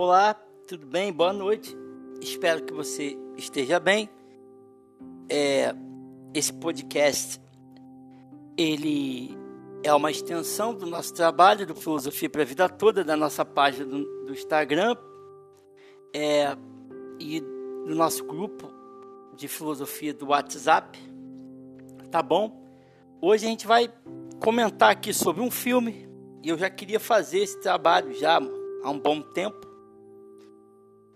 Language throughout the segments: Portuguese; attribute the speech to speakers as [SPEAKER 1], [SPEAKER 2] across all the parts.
[SPEAKER 1] Olá, tudo bem? Boa noite. Espero que você esteja bem. É, esse podcast ele é uma extensão do nosso trabalho do Filosofia para a Vida Toda, da nossa página do, do Instagram é, e do nosso grupo de filosofia do WhatsApp. Tá bom? Hoje a gente vai comentar aqui sobre um filme e eu já queria fazer esse trabalho já há um bom tempo.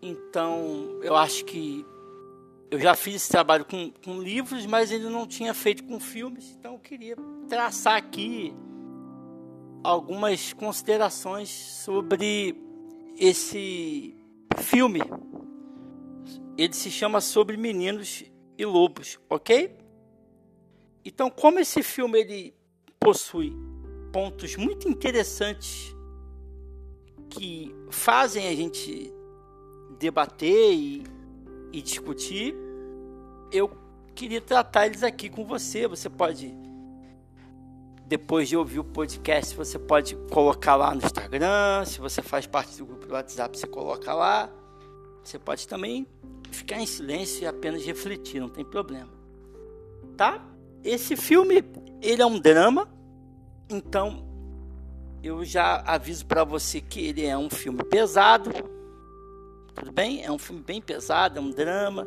[SPEAKER 1] Então eu acho que eu já fiz esse trabalho com, com livros, mas ainda não tinha feito com filmes. Então eu queria traçar aqui algumas considerações sobre esse filme. Ele se chama Sobre Meninos e Lobos, ok? Então, como esse filme ele possui pontos muito interessantes que fazem a gente debater e, e discutir, eu queria tratar eles aqui com você. Você pode depois de ouvir o podcast, você pode colocar lá no Instagram. Se você faz parte do grupo do WhatsApp, você coloca lá. Você pode também ficar em silêncio e apenas refletir, não tem problema. Tá? Esse filme, ele é um drama. Então, eu já aviso para você que ele é um filme pesado. Tudo bem? É um filme bem pesado, é um drama.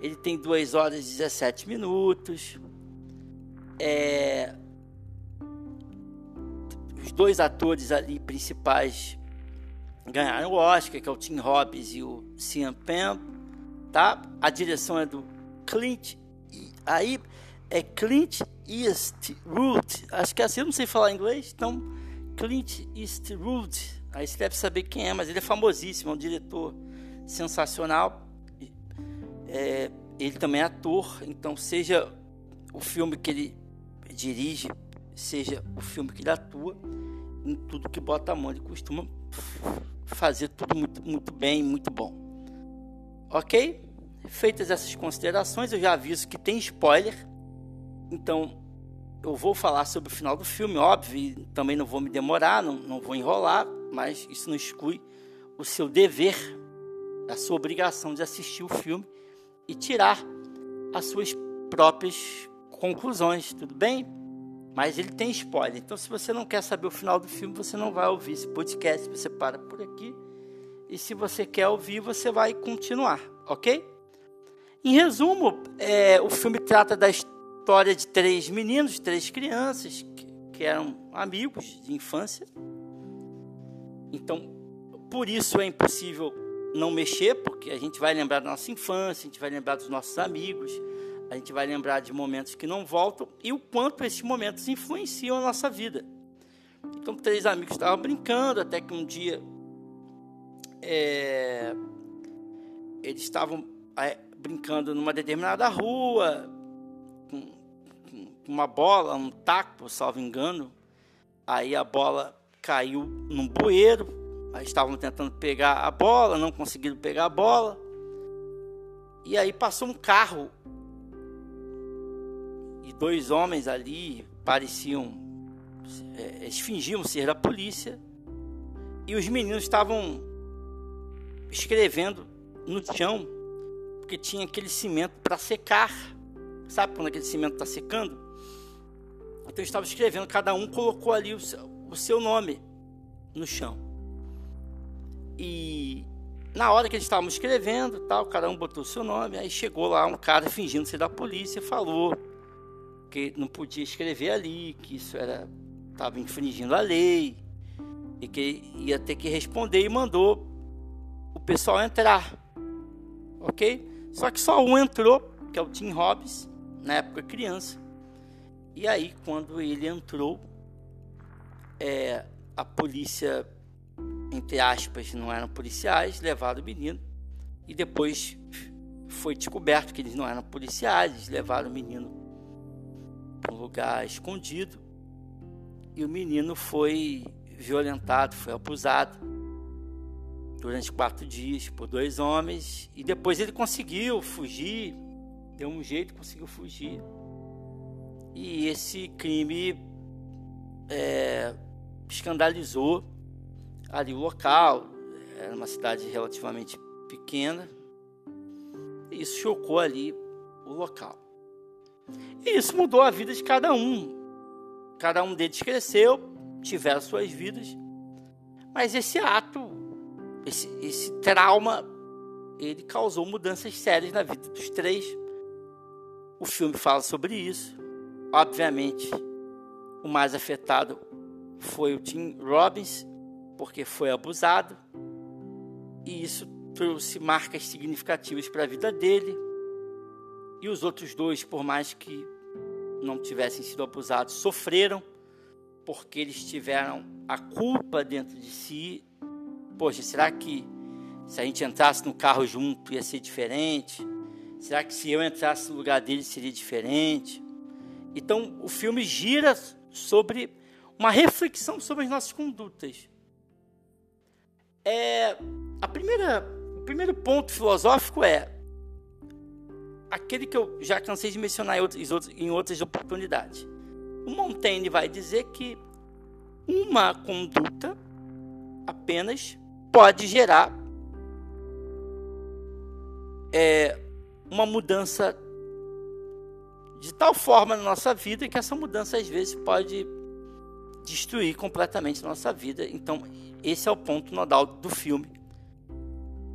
[SPEAKER 1] Ele tem 2 horas e 17 minutos. É, os dois atores ali principais ganharam o Oscar, que é o Tim Robbins e o Sean Penn, tá? A direção é do Clint, aí é Clint Eastwood, acho que é assim, eu não sei falar inglês, então Clint Eastwood, aí você deve saber quem é, mas ele é famosíssimo, é um diretor sensacional, é, ele também é ator, então seja o filme que ele dirige, seja o filme que ele atua, em tudo que bota a mão. Ele costuma fazer tudo muito, muito bem, muito bom. Ok? Feitas essas considerações, eu já aviso que tem spoiler. Então, eu vou falar sobre o final do filme, óbvio, também não vou me demorar, não, não vou enrolar, mas isso não exclui o seu dever, a sua obrigação de assistir o filme e tirar as suas próprias conclusões, tudo bem? Mas ele tem spoiler. Então, se você não quer saber o final do filme, você não vai ouvir esse podcast. Você para por aqui. E se você quer ouvir, você vai continuar, ok? Em resumo, é, o filme trata da história de três meninos, três crianças que, que eram amigos de infância. Então, por isso é impossível não mexer, porque a gente vai lembrar da nossa infância, a gente vai lembrar dos nossos amigos, a gente vai lembrar de momentos que não voltam e o quanto esses momentos influenciam a nossa vida. Então, três amigos estavam brincando, até que um dia é, eles estavam é, brincando numa determinada rua, com, com uma bola, um taco, salvo engano. Aí a bola caiu num bueiro, estavam tentando pegar a bola, não conseguiram pegar a bola. E aí passou um carro e dois homens ali pareciam. É, eles fingiam ser da polícia. E os meninos estavam escrevendo no chão, porque tinha aquele cimento para secar. Sabe quando aquele cimento está secando? Então estava escrevendo, cada um colocou ali o seu, o seu nome no chão. E na hora que eles estavam escrevendo, tal, cada um botou seu nome, aí chegou lá um cara fingindo ser da polícia e falou: que não podia escrever ali, que isso era estava infringindo a lei e que ia ter que responder e mandou o pessoal entrar, ok? Só que só um entrou, que é o Tim Robbins, na época criança. E aí quando ele entrou, é, a polícia, entre aspas, não eram policiais, levaram o menino. E depois foi descoberto que eles não eram policiais, levaram o menino para um lugar escondido. E o menino foi violentado, foi abusado durante quatro dias por dois homens. E depois ele conseguiu fugir, deu um jeito, conseguiu fugir. E esse crime é, escandalizou ali o local, era uma cidade relativamente pequena. E isso chocou ali o local. E isso mudou a vida de cada um. Cada um deles cresceu, tiveram suas vidas. Mas esse ato, esse, esse trauma, ele causou mudanças sérias na vida dos três. O filme fala sobre isso. Obviamente, o mais afetado foi o Tim Robbins, porque foi abusado. E isso trouxe marcas significativas para a vida dele. E os outros dois, por mais que não tivessem sido abusados, sofreram porque eles tiveram a culpa dentro de si. Poxa, será que se a gente entrasse no carro junto ia ser diferente? Será que se eu entrasse no lugar dele seria diferente? Então, o filme gira sobre uma reflexão sobre as nossas condutas. É, a primeira, o primeiro ponto filosófico é aquele que eu já cansei de mencionar em outras, em outras oportunidades. O Montaigne vai dizer que uma conduta apenas pode gerar é, uma mudança de tal forma na nossa vida que essa mudança às vezes pode destruir completamente a nossa vida. Então, esse é o ponto nodal do filme.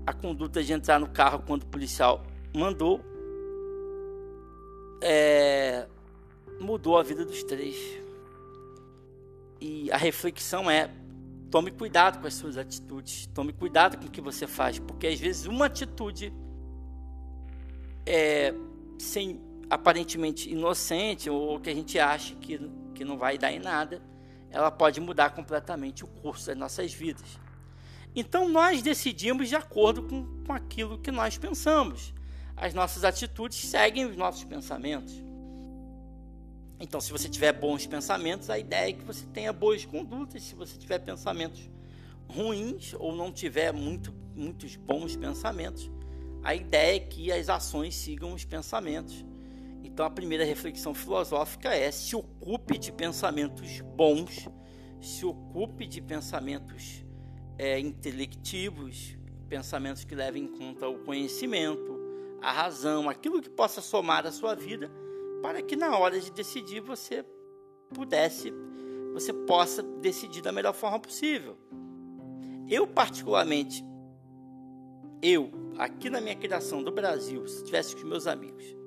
[SPEAKER 1] A conduta de entrar no carro quando o policial mandou é, mudou a vida dos três. E a reflexão é: tome cuidado com as suas atitudes, tome cuidado com o que você faz, porque às vezes uma atitude é, sem aparentemente inocente ou que a gente acha que, que não vai dar em nada, ela pode mudar completamente o curso das nossas vidas. Então nós decidimos de acordo com, com aquilo que nós pensamos. As nossas atitudes seguem os nossos pensamentos. Então, se você tiver bons pensamentos, a ideia é que você tenha boas condutas. Se você tiver pensamentos ruins ou não tiver muito, muitos bons pensamentos, a ideia é que as ações sigam os pensamentos. Então, a primeira reflexão filosófica é: se ocupe de pensamentos bons, se ocupe de pensamentos é, intelectivos, pensamentos que levem em conta o conhecimento, a razão, aquilo que possa somar à sua vida para que na hora de decidir você pudesse, você possa decidir da melhor forma possível. Eu particularmente, eu aqui na minha criação do Brasil, se estivesse com os meus amigos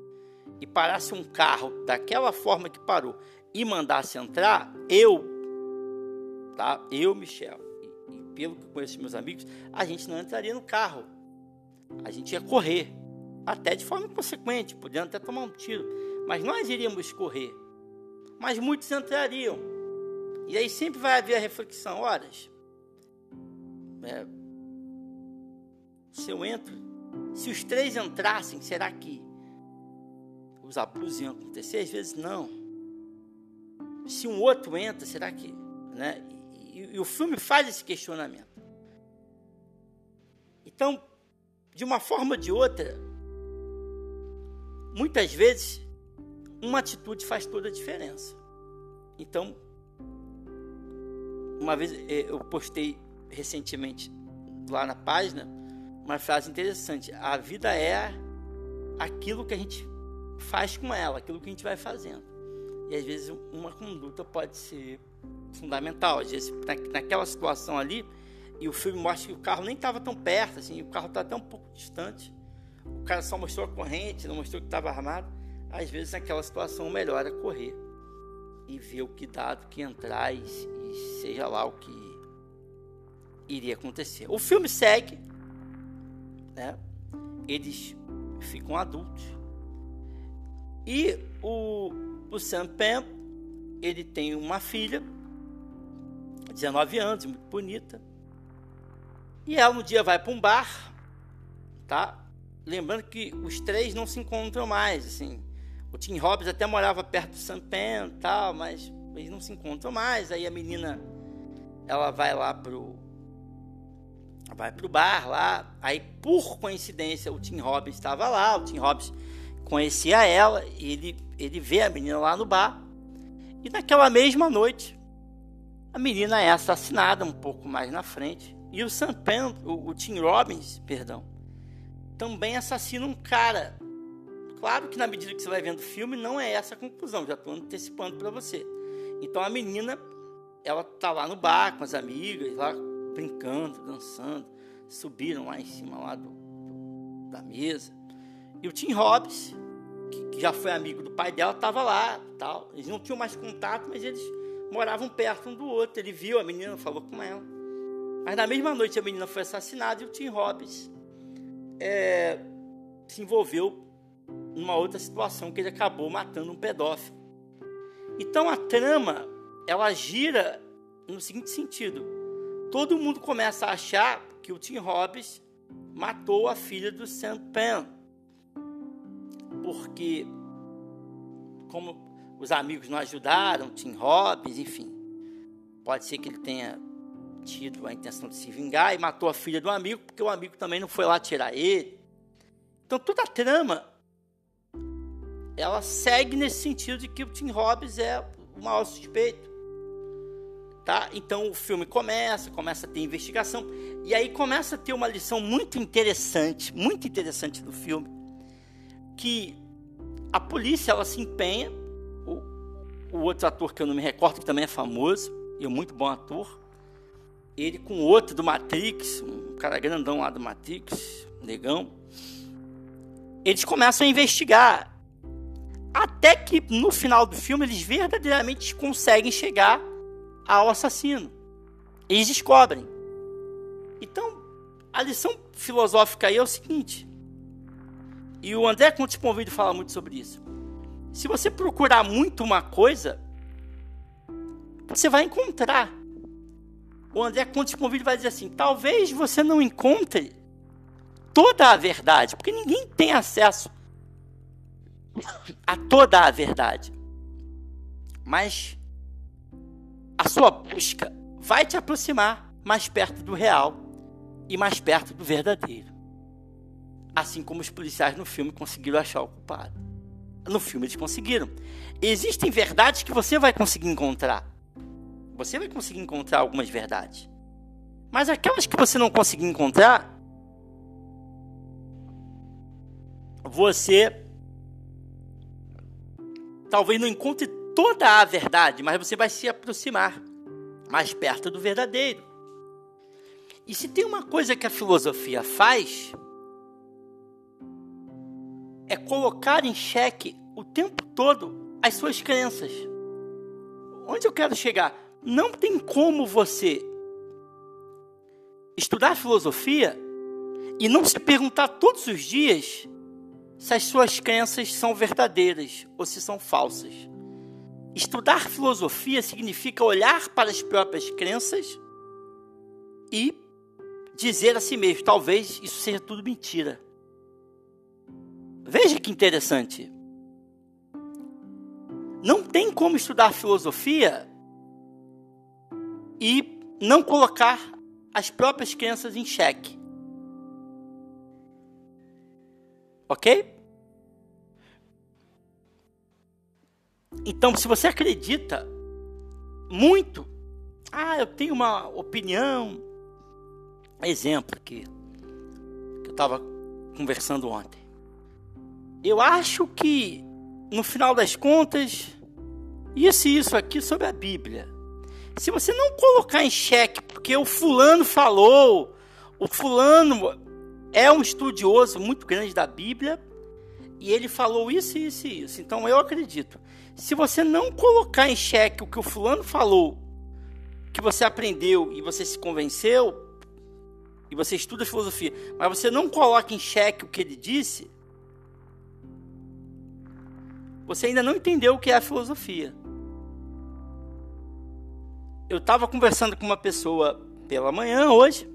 [SPEAKER 1] e parasse um carro daquela forma que parou e mandasse entrar, eu, tá? Eu, Michel, e, e pelo que conheço meus amigos, a gente não entraria no carro. A gente ia correr, até de forma consequente, podendo até tomar um tiro mas nós iríamos correr. Mas muitos entrariam. E aí sempre vai haver a reflexão: horas. É, se eu entro, se os três entrassem, será que os abusos iam acontecer? Às vezes não. Se um outro entra, será que. Né? E, e, o filme faz esse questionamento. Então, de uma forma ou de outra, muitas vezes uma atitude faz toda a diferença. Então, uma vez eh, eu postei recentemente lá na página uma frase interessante: a vida é aquilo que a gente faz com ela, aquilo que a gente vai fazendo. E às vezes uma conduta pode ser fundamental. Às vezes, naquela situação ali, e o filme mostra que o carro nem estava tão perto, assim, o carro está até um pouco distante. O cara só mostrou a corrente, não mostrou que estava armado às vezes naquela situação melhor é correr e ver o que dado que entrar e, e seja lá o que iria acontecer. O filme segue, né? Eles ficam adultos e o, o Sam Pam ele tem uma filha, 19 anos, muito bonita, e ela um dia vai para um bar, tá? Lembrando que os três não se encontram mais, assim. O Tim Robbins até morava perto do Sam Penn e tal, mas eles não se encontram mais. Aí a menina, ela vai lá pro vai pro bar lá. Aí por coincidência o Tim Robbins estava lá, o Tim Robbins conhecia ela, ele ele vê a menina lá no bar. E naquela mesma noite, a menina é assassinada um pouco mais na frente E o Sam Penn, o, o Tim Robbins, perdão, também assassina um cara. Claro que na medida que você vai vendo o filme, não é essa a conclusão, já estou antecipando para você. Então a menina, ela tá lá no bar com as amigas, lá brincando, dançando, subiram lá em cima lá do, do da mesa. E o Tim Robbins, que, que, já foi amigo do pai dela, estava lá, tal. Eles não tinham mais contato, mas eles moravam perto um do outro. Ele viu a menina, falou com ela. Mas na mesma noite a menina foi assassinada e o Tim Robbins é, se envolveu numa outra situação que ele acabou matando um pedófilo. Então a trama ela gira no seguinte sentido: todo mundo começa a achar que o Tim Robbins matou a filha do Sam Penn, porque como os amigos não ajudaram, Tim Robbins, enfim, pode ser que ele tenha tido a intenção de se vingar e matou a filha do amigo, porque o amigo também não foi lá tirar ele. Então toda a trama ela segue nesse sentido de que o Tim Robbins é o maior suspeito. Tá? Então o filme começa, começa a ter investigação e aí começa a ter uma lição muito interessante, muito interessante do filme, que a polícia ela se empenha, o, o outro ator que eu não me recordo que também é famoso e é muito bom ator, ele com outro do Matrix, um cara grandão lá do Matrix, negão, eles começam a investigar. Até que no final do filme eles verdadeiramente conseguem chegar ao assassino. Eles descobrem. Então, a lição filosófica aí é o seguinte. E o André Contes Convido fala muito sobre isso. Se você procurar muito uma coisa, você vai encontrar o André Contes Convide vai dizer assim: talvez você não encontre toda a verdade, porque ninguém tem acesso a toda a verdade. Mas a sua busca vai te aproximar mais perto do real e mais perto do verdadeiro. Assim como os policiais no filme conseguiram achar o culpado. No filme eles conseguiram. Existem verdades que você vai conseguir encontrar você vai conseguir encontrar algumas verdades. Mas aquelas que você não conseguir encontrar, você talvez não encontre toda a verdade, mas você vai se aproximar mais perto do verdadeiro. E se tem uma coisa que a filosofia faz, é colocar em xeque o tempo todo as suas crenças. Onde eu quero chegar? não tem como você estudar filosofia e não se perguntar todos os dias se as suas crenças são verdadeiras ou se são falsas. Estudar filosofia significa olhar para as próprias crenças e dizer a si mesmo: talvez isso seja tudo mentira. Veja que interessante. Não tem como estudar filosofia e não colocar as próprias crenças em xeque. Ok? Então, se você acredita muito, ah, eu tenho uma opinião. Exemplo aqui, que eu estava conversando ontem. Eu acho que, no final das contas, isso e isso aqui sobre a Bíblia se você não colocar em xeque, porque o fulano falou, o fulano é um estudioso muito grande da Bíblia e ele falou isso, isso e isso. Então eu acredito. Se você não colocar em xeque o que o fulano falou, que você aprendeu e você se convenceu, e você estuda filosofia, mas você não coloca em xeque o que ele disse, você ainda não entendeu o que é a filosofia eu estava conversando com uma pessoa pela manhã hoje,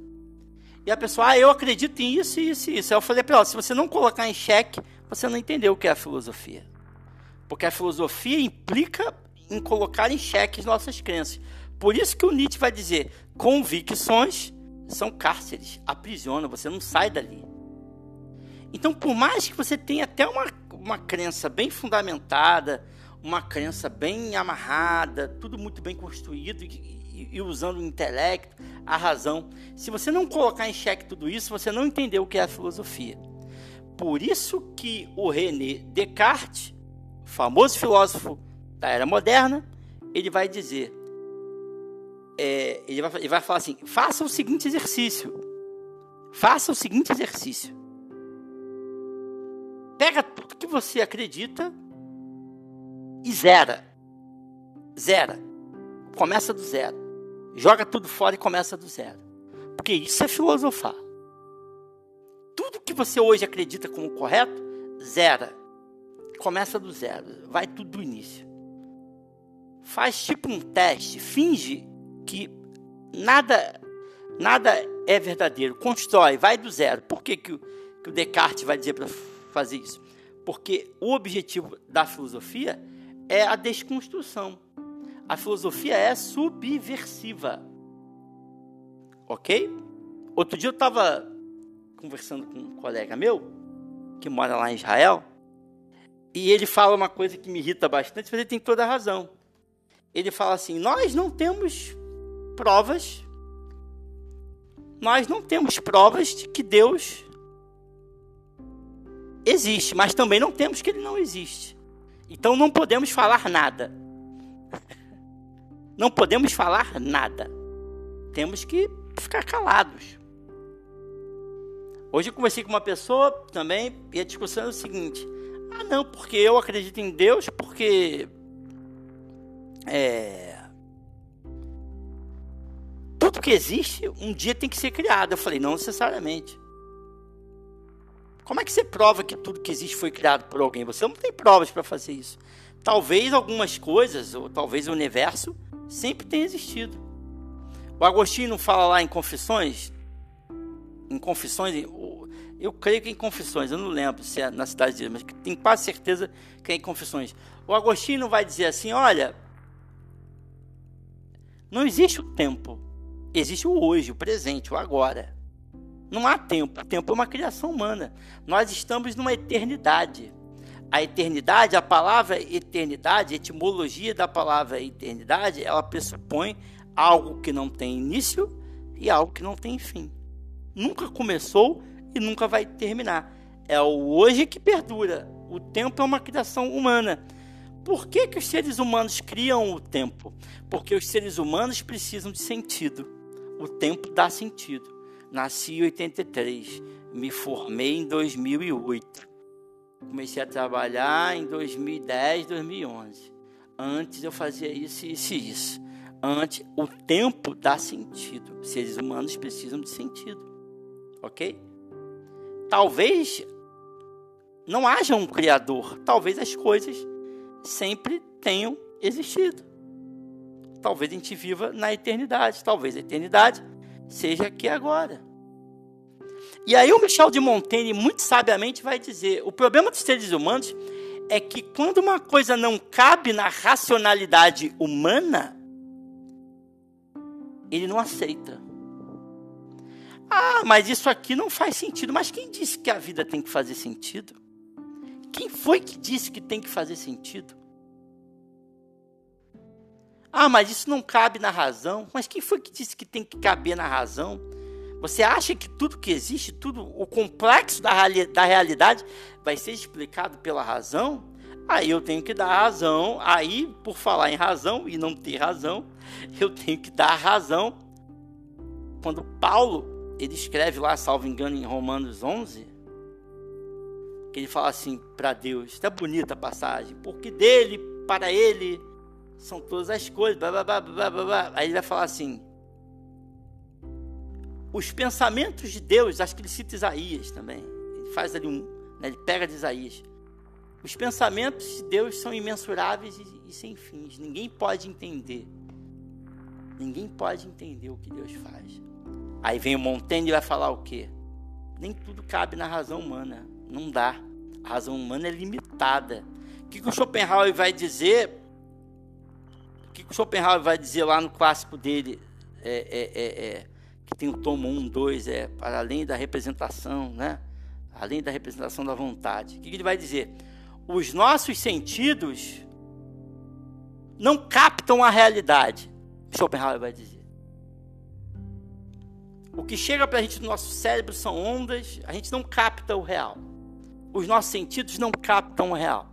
[SPEAKER 1] e a pessoa, ah, eu acredito em isso, isso e isso. Aí eu falei para ela, se você não colocar em xeque, você não entendeu o que é a filosofia. Porque a filosofia implica em colocar em xeque as nossas crenças. Por isso que o Nietzsche vai dizer, convicções são cárceres, aprisionam, você não sai dali. Então, por mais que você tenha até uma, uma crença bem fundamentada, uma crença bem amarrada, tudo muito bem construído e, e, usando o intelecto, a razão. Se você não colocar em xeque tudo isso, você não entendeu o que é a filosofia. Por isso que o René Descartes, famoso filósofo da era moderna, ele vai dizer, é, ele, vai, ele vai falar assim, faça o seguinte exercício, faça o seguinte exercício, pega você acredita e zera. Zera. Começa do zero. Joga tudo fora e começa do zero. Porque isso é filosofar. Tudo que você hoje acredita como correto, zera. Começa do zero. Vai tudo do início. Faz tipo um teste. Finge que nada nada é verdadeiro. Constrói. Vai do zero. Por que, que, que o Descartes vai dizer para fazer isso? Porque o objetivo da filosofia é a desconstrução. A filosofia é subversiva. Ok? Outro dia eu estava conversando com um colega meu, que mora lá em Israel, e ele fala uma coisa que me irrita bastante, mas ele tem toda a razão. Ele fala assim: Nós não temos provas, nós não temos provas de que Deus existe, mas também não temos que ele não existe. Então não podemos falar nada. Não podemos falar nada. Temos que ficar calados. Hoje eu conversei com uma pessoa também e a discussão é o seguinte: ah, não, porque eu acredito em Deus, porque. É. Tudo que existe um dia tem que ser criado. Eu falei, não necessariamente. Como é que você prova que tudo que existe foi criado por alguém? Você não tem provas para fazer isso. Talvez algumas coisas, ou talvez o universo, sempre tenha existido. O Agostinho fala lá em Confissões, em Confissões, eu creio que em Confissões, eu não lembro se é na cidade dele, mas tenho quase certeza que é em Confissões. O Agostinho vai dizer assim: olha, não existe o tempo, existe o hoje, o presente, o agora. Não há tempo. Tempo é uma criação humana. Nós estamos numa eternidade. A eternidade, a palavra eternidade, a etimologia da palavra eternidade, ela pressupõe algo que não tem início e algo que não tem fim. Nunca começou e nunca vai terminar. É o hoje que perdura. O tempo é uma criação humana. Por que, que os seres humanos criam o tempo? Porque os seres humanos precisam de sentido. O tempo dá sentido. Nasci em 83, me formei em 2008. Comecei a trabalhar em 2010, 2011. Antes eu fazia isso, isso e isso. Antes, o tempo dá sentido. Seres humanos precisam de sentido. Ok? Talvez não haja um Criador. Talvez as coisas sempre tenham existido. Talvez a gente viva na eternidade. Talvez a eternidade seja aqui agora. E aí o Michel de Montaigne muito sabiamente vai dizer: o problema dos seres humanos é que quando uma coisa não cabe na racionalidade humana, ele não aceita. Ah, mas isso aqui não faz sentido. Mas quem disse que a vida tem que fazer sentido? Quem foi que disse que tem que fazer sentido? Ah, mas isso não cabe na razão. Mas quem foi que disse que tem que caber na razão? Você acha que tudo que existe, tudo o complexo da, da realidade vai ser explicado pela razão? Aí eu tenho que dar razão. Aí, por falar em razão e não ter razão, eu tenho que dar razão. Quando Paulo ele escreve lá, salvo engano, em Romanos 11, que ele fala assim para Deus, está bonita a passagem, porque dele, para ele, são todas as coisas. Blá, blá, blá, blá, blá. Aí ele vai falar assim: os pensamentos de Deus, acho que ele cita Isaías também. Ele faz ali um, né, ele pega de Isaías. Os pensamentos de Deus são imensuráveis e, e sem fins. Ninguém pode entender. Ninguém pode entender o que Deus faz. Aí vem o Montaigne e vai falar o quê? Nem tudo cabe na razão humana. Não dá. A razão humana é limitada. O que, que o Schopenhauer vai dizer que o Schopenhauer vai dizer lá no clássico dele, é, é, é, é que tem o tomo 1, 2, é para além da representação, né? Além da representação da vontade. O que ele vai dizer? Os nossos sentidos não captam a realidade. Schopenhauer vai dizer. O que chega para a gente no nosso cérebro são ondas, a gente não capta o real. Os nossos sentidos não captam o real.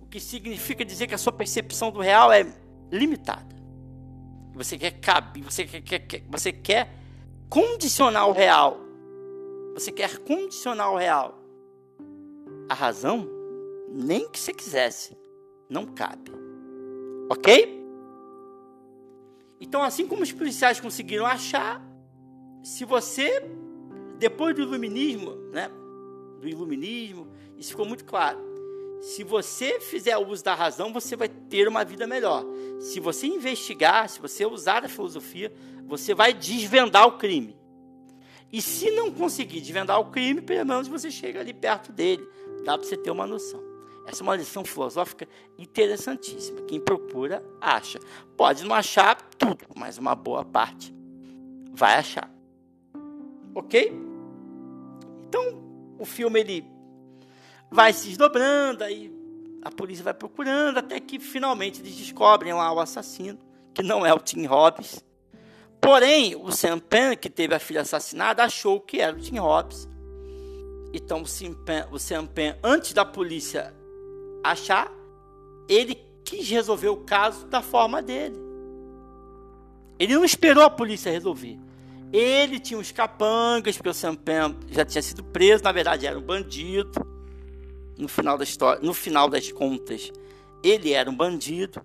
[SPEAKER 1] O que significa dizer que a sua percepção do real é limitada. Você quer caber, você quer, quer, você quer condicionar o real. Você quer condicionar o real. A razão, nem que você quisesse, não cabe. Ok? Então, assim como os policiais conseguiram achar, se você, depois do iluminismo, né, do iluminismo, isso ficou muito claro. Se você fizer uso da razão, você vai ter uma vida melhor. Se você investigar, se você usar a filosofia, você vai desvendar o crime. E se não conseguir desvendar o crime, pelo menos você chega ali perto dele. Dá para você ter uma noção. Essa é uma lição filosófica interessantíssima. Quem procura, acha. Pode não achar tudo, mas uma boa parte vai achar. Ok? Então, o filme ele vai se desdobrando, aí a polícia vai procurando, até que finalmente eles descobrem lá o assassino, que não é o Tim Robbins. Porém, o Sam Penn, que teve a filha assassinada, achou que era o Tim Robbins. Então, o Sam Penn, o Sam antes da polícia achar, ele quis resolver o caso da forma dele. Ele não esperou a polícia resolver. Ele tinha os capangas, porque o Sam Penn já tinha sido preso, na verdade era um bandido. No final da história, no final das contas, ele era um bandido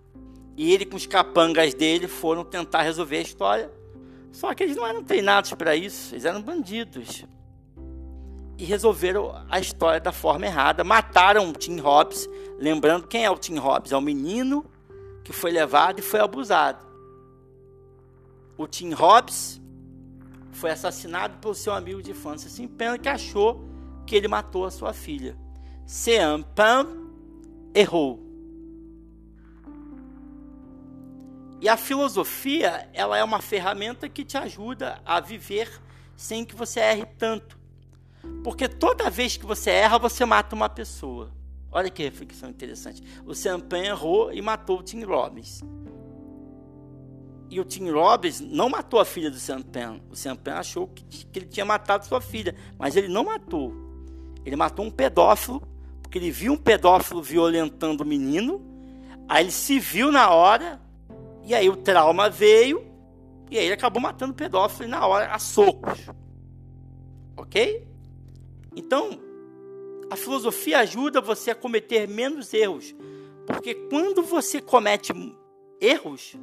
[SPEAKER 1] e ele com os capangas dele foram tentar resolver a história. Só que eles não eram treinados para isso, eles eram bandidos. E resolveram a história da forma errada. Mataram o Tim Hobbs. Lembrando quem é o Tim Hobbs? É o menino que foi levado e foi abusado. O Tim Hobbs foi assassinado pelo seu amigo de infância, sem pena que achou que ele matou a sua filha. Sean Pan errou. E a filosofia, ela é uma ferramenta que te ajuda a viver sem que você erre tanto. Porque toda vez que você erra, você mata uma pessoa. Olha que reflexão interessante. O Sam Pan errou e matou o Tim Robbins. E o Tim Robbins não matou a filha do Sam Penn. O Sam Penn achou que, que ele tinha matado sua filha, mas ele não matou. Ele matou um pedófilo, porque ele viu um pedófilo violentando o menino, aí ele se viu na hora, e aí o trauma veio, e aí ele acabou matando o pedófilo na hora, a socos. Ok? Então, a filosofia ajuda você a cometer menos erros. Porque quando você comete erros,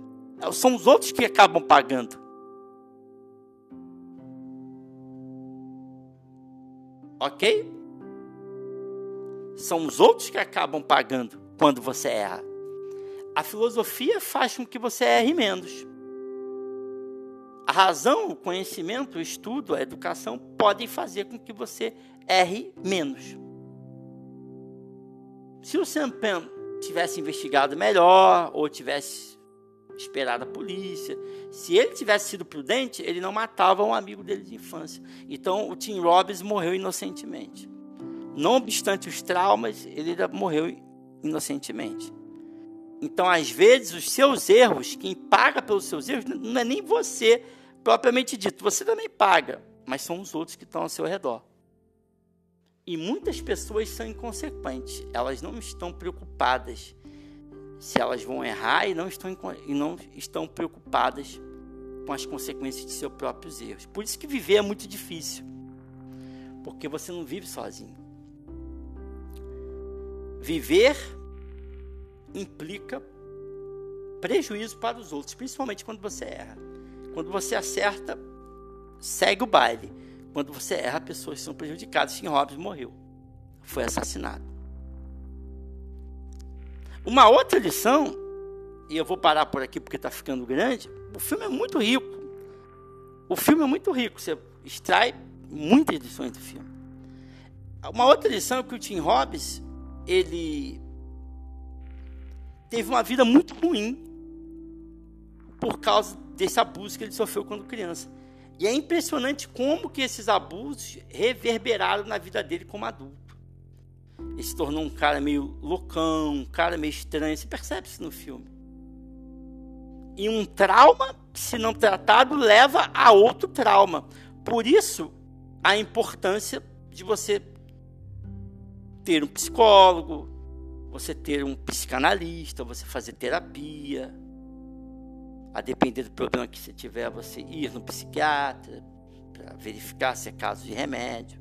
[SPEAKER 1] são os outros que acabam pagando. Ok? São os outros que acabam pagando quando você erra. A filosofia faz com que você erre menos. A razão, o conhecimento, o estudo, a educação podem fazer com que você erre menos. Se o Sam Penn tivesse investigado melhor ou tivesse esperar a polícia. Se ele tivesse sido prudente, ele não matava um amigo dele de infância. Então, o Tim Robbins morreu inocentemente. Não obstante os traumas, ele morreu inocentemente. Então, às vezes, os seus erros, quem paga pelos seus erros, não é nem você, propriamente dito. Você também paga, mas são os outros que estão ao seu redor. E muitas pessoas são inconsequentes, elas não estão preocupadas se elas vão errar e não estão, e não estão preocupadas com as consequências de seus próprios erros. Por isso que viver é muito difícil, porque você não vive sozinho. Viver implica prejuízo para os outros, principalmente quando você erra. Quando você acerta, segue o baile. Quando você erra, pessoas são prejudicadas. Tim Robbins morreu, foi assassinado. Uma outra lição, e eu vou parar por aqui porque está ficando grande, o filme é muito rico. O filme é muito rico, você extrai muitas lições do filme. Uma outra lição é que o Tim Robbins, ele teve uma vida muito ruim por causa desse abuso que ele sofreu quando criança. E é impressionante como que esses abusos reverberaram na vida dele como adulto. Ele se tornou um cara meio loucão, um cara meio estranho. Você percebe isso no filme. E um trauma, se não tratado, leva a outro trauma. Por isso, a importância de você ter um psicólogo, você ter um psicanalista, você fazer terapia. A depender do problema que você tiver, você ir no psiquiatra para verificar se é caso de remédio.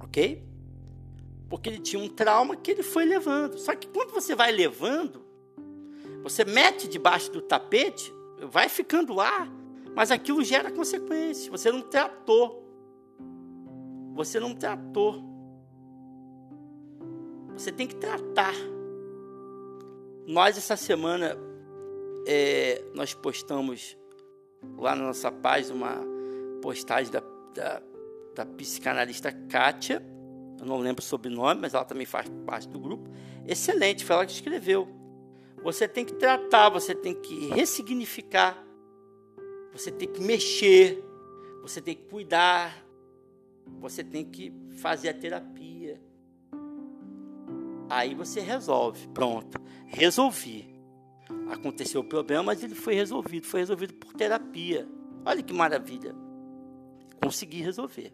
[SPEAKER 1] Ok? Porque ele tinha um trauma que ele foi levando. Só que quando você vai levando, você mete debaixo do tapete, vai ficando lá, mas aquilo gera consequências. Você não tratou. Você não tratou. Você tem que tratar. Nós, essa semana, é, nós postamos lá na nossa página uma postagem da, da, da psicanalista Kátia. Eu não lembro o sobrenome, mas ela também faz parte do grupo. Excelente, foi ela que escreveu. Você tem que tratar, você tem que ressignificar, você tem que mexer, você tem que cuidar, você tem que fazer a terapia. Aí você resolve. Pronto, resolvi. Aconteceu o problema, mas ele foi resolvido. Foi resolvido por terapia. Olha que maravilha. Consegui resolver.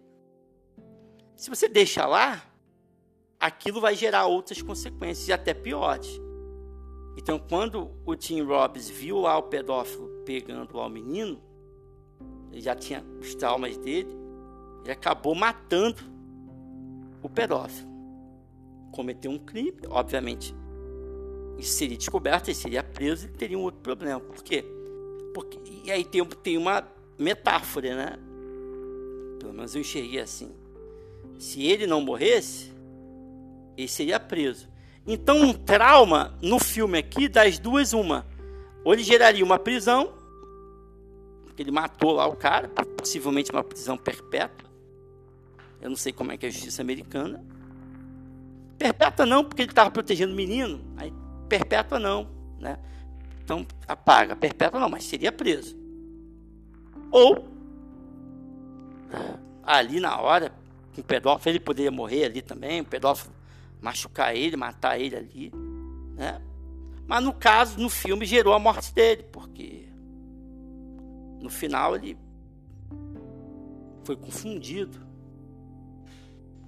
[SPEAKER 1] Se você deixa lá, aquilo vai gerar outras consequências, e até piores. Então, quando o Tim Robbins viu lá o pedófilo pegando lá o menino, ele já tinha os traumas dele, ele acabou matando o pedófilo. Cometeu um crime, obviamente. Isso seria descoberto, ele seria preso e teria um outro problema. Por quê? Porque, e aí tem, tem uma metáfora, né? Pelo menos eu enxerguei assim. Se ele não morresse, ele seria preso. Então, um trauma no filme aqui, das duas, uma. Ou ele geraria uma prisão, porque ele matou lá o cara, possivelmente uma prisão perpétua. Eu não sei como é que é a justiça americana. Perpétua não, porque ele estava protegendo o menino. Aí, perpétua não, né? Então, apaga. Perpétua não, mas seria preso. Ou, ali na hora, o pedófilo, ele poderia morrer ali também, o pedófilo machucar ele, matar ele ali, né? Mas no caso, no filme, gerou a morte dele, porque no final ele foi confundido.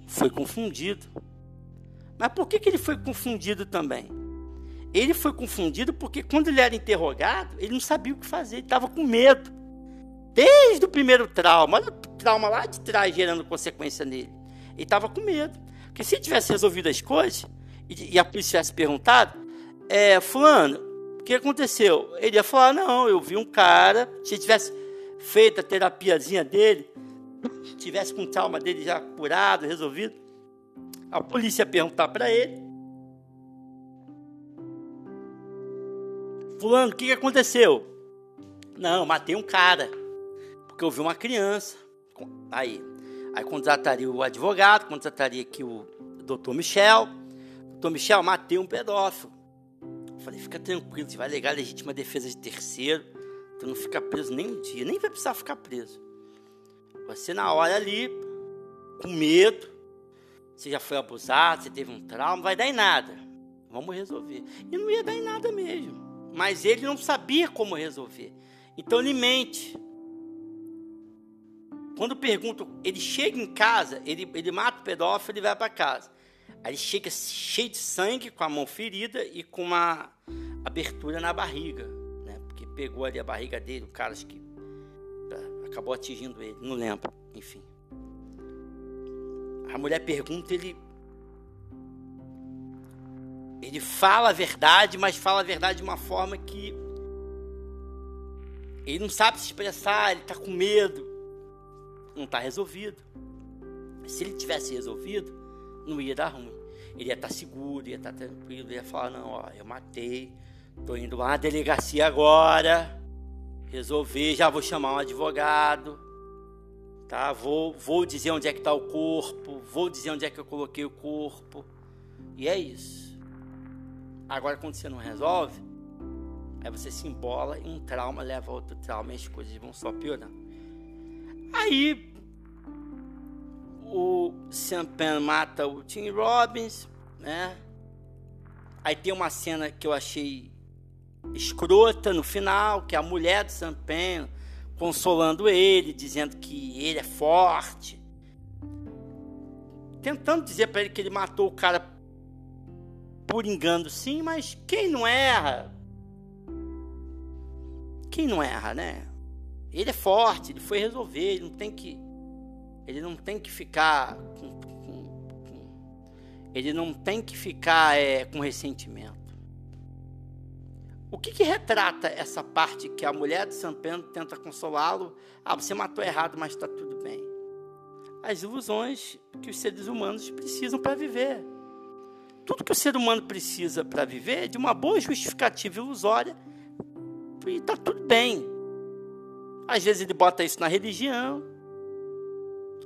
[SPEAKER 1] Foi confundido. Mas por que, que ele foi confundido também? Ele foi confundido porque quando ele era interrogado, ele não sabia o que fazer, ele estava com medo. Desde o primeiro trauma, olha o trauma lá de trás gerando consequência nele. Ele estava com medo. Porque se tivesse resolvido as coisas e, e a polícia tivesse perguntado, é, fulano, o que aconteceu? Ele ia falar, não, eu vi um cara, se tivesse feito a terapiazinha dele, tivesse com o trauma dele já curado, resolvido, a polícia ia perguntar para ele, fulano, o que, que aconteceu? Não, matei um cara, porque eu vi uma criança. Aí, Aí contrataria o advogado, contrataria aqui o doutor Michel. Doutor Michel, matei um pedófilo. falei, fica tranquilo, você vai alegar legítima defesa de terceiro. Tu não fica preso nem um dia, nem vai precisar ficar preso. Você na hora ali, com medo, você já foi abusado, você teve um trauma, vai dar em nada. Vamos resolver. E não ia dar em nada mesmo. Mas ele não sabia como resolver. Então ele mente. Quando pergunto, ele chega em casa, ele, ele mata o pedófilo e vai para casa. Aí ele chega cheio de sangue, com a mão ferida e com uma abertura na barriga, né? Porque pegou ali a barriga dele, o cara acho que é, acabou atingindo ele, não lembro, enfim. A mulher pergunta, ele ele fala a verdade, mas fala a verdade de uma forma que ele não sabe se expressar, ele está com medo não está resolvido. Se ele tivesse resolvido, não ia dar ruim. Ele ia estar tá seguro, ia estar tá tranquilo, ia falar, não, ó, eu matei, tô indo lá na delegacia agora, resolver, já vou chamar um advogado, tá? Vou, vou dizer onde é que está o corpo, vou dizer onde é que eu coloquei o corpo. E é isso. Agora, quando você não resolve, aí você se embola e um trauma leva a outro trauma e as coisas vão só piorando. Aí o Sean Penn mata o Tim Robbins, né? Aí tem uma cena que eu achei escrota no final, que é a mulher do Sampen consolando ele, dizendo que ele é forte, tentando dizer para ele que ele matou o cara por engano, sim, mas quem não erra? Quem não erra, né? Ele é forte, ele foi resolver, ele não tem que ele não tem que ficar com, com, com ele não tem que ficar é, com ressentimento. O que, que, retrata essa parte que a mulher de São Pedro tenta consolá-lo? Ah, você matou errado, mas está tudo bem. As ilusões que os seres humanos precisam para viver. Tudo que o ser humano precisa para viver é de uma boa justificativa ilusória e está tudo bem. Às vezes ele bota isso na religião,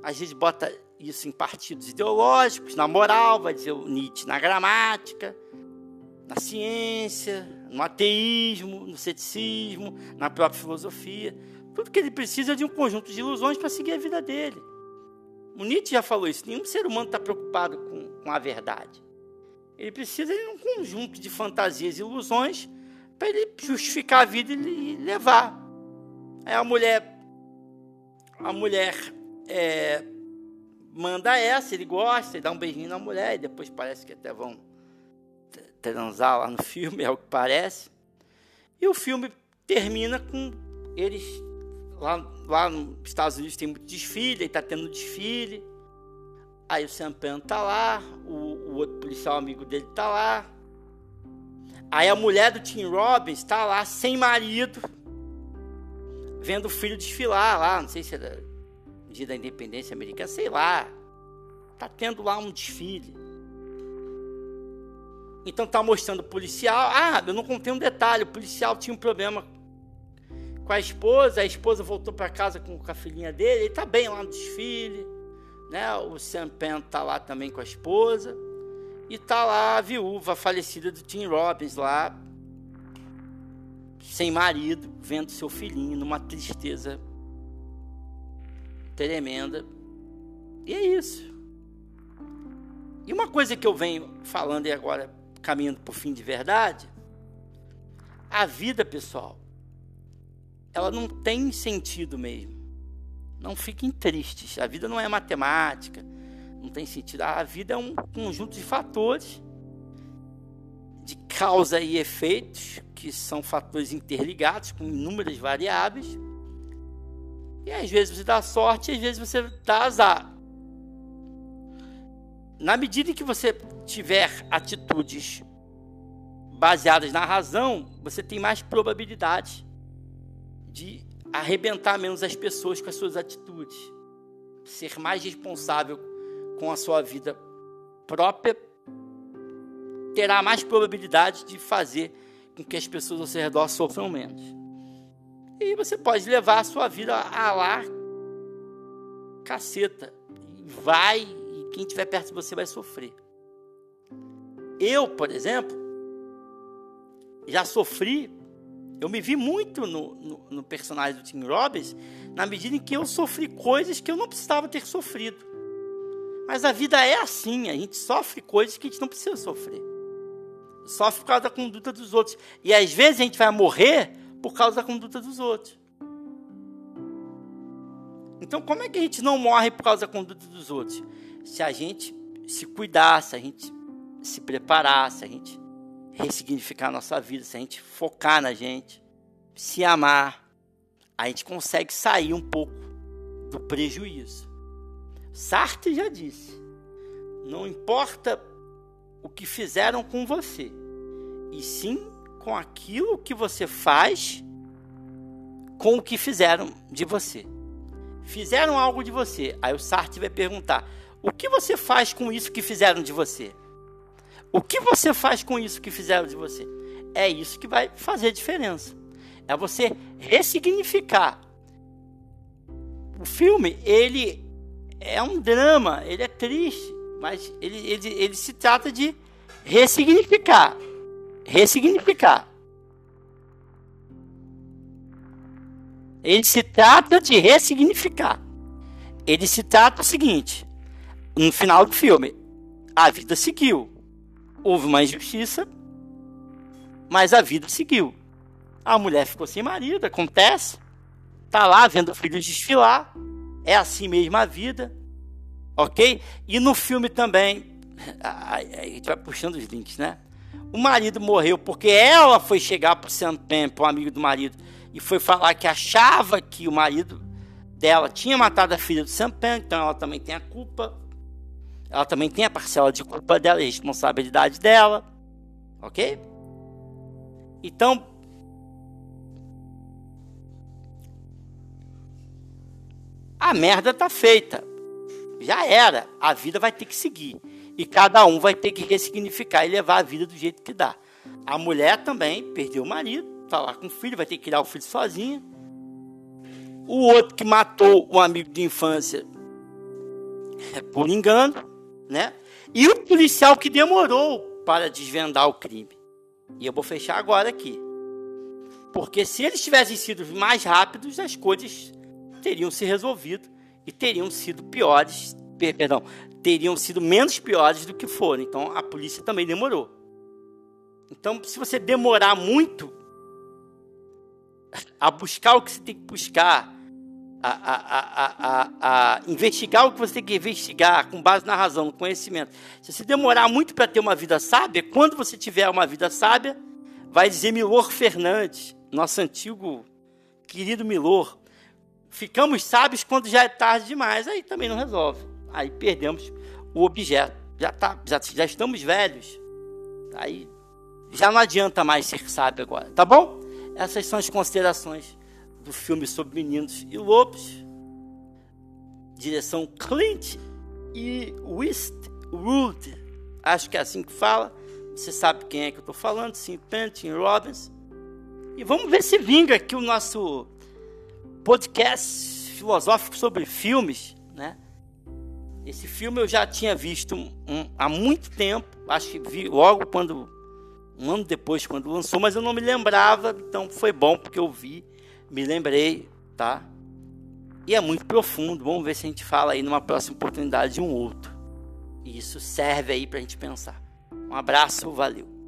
[SPEAKER 1] às vezes bota isso em partidos ideológicos, na moral, vai dizer o Nietzsche, na gramática, na ciência, no ateísmo, no ceticismo, na própria filosofia. Tudo que ele precisa é de um conjunto de ilusões para seguir a vida dele. O Nietzsche já falou isso: nenhum ser humano está preocupado com, com a verdade. Ele precisa de um conjunto de fantasias e ilusões para ele justificar a vida e levar. Aí a mulher, a mulher é, manda essa, ele gosta, ele dá um beijinho na mulher, e depois parece que até vão transar lá no filme, é o que parece. E o filme termina com eles lá, lá nos Estados Unidos tem muito desfile, está tendo desfile. Aí o Sam Penn tá lá, o, o, outro policial amigo dele tá lá. Aí a mulher do Tim Robbins está lá sem marido, vendo o filho desfilar lá, não sei se era dia da independência americana, sei lá. Tá tendo lá um desfile. Então tá mostrando o policial. Ah, eu não contei um detalhe. O policial tinha um problema com a esposa. A esposa voltou para casa com, a filhinha dele. Ele tá bem lá no desfile. Né? O Sam Penn tá lá também com a esposa. E tá lá a viúva falecida do Tim Robbins lá. Sem marido, vendo seu filhinho numa tristeza tremenda. E é isso. E uma coisa que eu venho falando e agora caminhando para o fim de verdade, a vida, pessoal, ela não tem sentido mesmo. Não fiquem tristes. A vida não é matemática, não tem sentido. A vida é um conjunto de fatores, de causa e efeitos, que são fatores interligados com inúmeras variáveis e às vezes você dá sorte, às vezes você dá azar. Na medida em que você tiver atitudes baseadas na razão, você tem mais probabilidade de arrebentar menos as pessoas com as suas atitudes. Ser mais responsável com a sua vida própria terá mais probabilidade de fazer com que as pessoas ao seu redor sofram menos. E você pode levar a sua vida a lá, caceta. Vai, e quem estiver perto de você vai sofrer. Eu, por exemplo, já sofri. Eu me vi muito no, no, no personagem do Tim Robbins, na medida em que eu sofri coisas que eu não precisava ter sofrido. Mas a vida é assim, a gente sofre coisas que a gente não precisa sofrer. Sofre por causa da conduta dos outros. E às vezes a gente vai morrer por causa da conduta dos outros. Então, como é que a gente não morre por causa da conduta dos outros? Se a gente se cuidar, se a gente se preparar, se a gente ressignificar a nossa vida, se a gente focar na gente, se amar, a gente consegue sair um pouco do prejuízo. Sartre já disse: não importa o que fizeram com você, e sim com aquilo que você faz com o que fizeram de você. Fizeram algo de você. Aí o Sartre vai perguntar: o que você faz com isso que fizeram de você? O que você faz com isso que fizeram de você? É isso que vai fazer diferença. É você ressignificar. O filme, ele é um drama, ele é triste, mas ele, ele, ele se trata de ressignificar ressignificar. Ele se trata de ressignificar. Ele se trata o seguinte: no final do filme, a vida seguiu. Houve uma injustiça, mas a vida seguiu. A mulher ficou sem marido, acontece. Tá lá vendo o filho desfilar. É assim mesmo a vida. Ok? E no filme também. A gente vai puxando os links, né? O marido morreu porque ela foi chegar pro Sampem, pro amigo do marido, e foi falar que achava que o marido dela tinha matado a filha do Sampem, então ela também tem a culpa. Ela também tem a parcela de culpa dela e responsabilidade dela. Ok? Então, a merda tá feita. Já era. A vida vai ter que seguir. E cada um vai ter que ressignificar e levar a vida do jeito que dá. A mulher também perdeu o marido, tá lá com o filho, vai ter que criar o filho sozinha. O outro que matou um amigo de infância é por engano, né? E o policial que demorou para desvendar o crime. E eu vou fechar agora aqui. Porque se eles tivessem sido mais rápidos, as coisas teriam se resolvido e teriam sido piores, perdão, teriam sido menos piores do que foram. Então a polícia também demorou. Então, se você demorar muito a buscar o que você tem que buscar, a, a, a, investigar o que você tem que investigar com base na razão, no conhecimento. Se você demorar muito para ter uma vida sábia, quando você tiver uma vida sábia, vai dizer Milor Fernandes, nosso antigo querido Milor, ficamos sábios quando já é tarde demais. Aí também não resolve. Aí perdemos o objeto. Já, tá, já, já estamos velhos. Aí já não adianta mais ser sábio agora, tá bom? Essas são as considerações do filme sobre meninos e lobos. Direção Clint e Westwood. Acho que é assim que fala. Você sabe quem é que eu estou falando? Sim, Pentin Robbins. E vamos ver se vinga aqui o nosso podcast filosófico sobre filmes, né? Esse filme eu já tinha visto um, há muito tempo, acho que vi logo quando um ano depois quando lançou, mas eu não me lembrava, então foi bom porque eu vi, me lembrei, tá? E é muito profundo. Vamos ver se a gente fala aí numa próxima oportunidade de um outro. E isso serve aí para a gente pensar. Um abraço, valeu.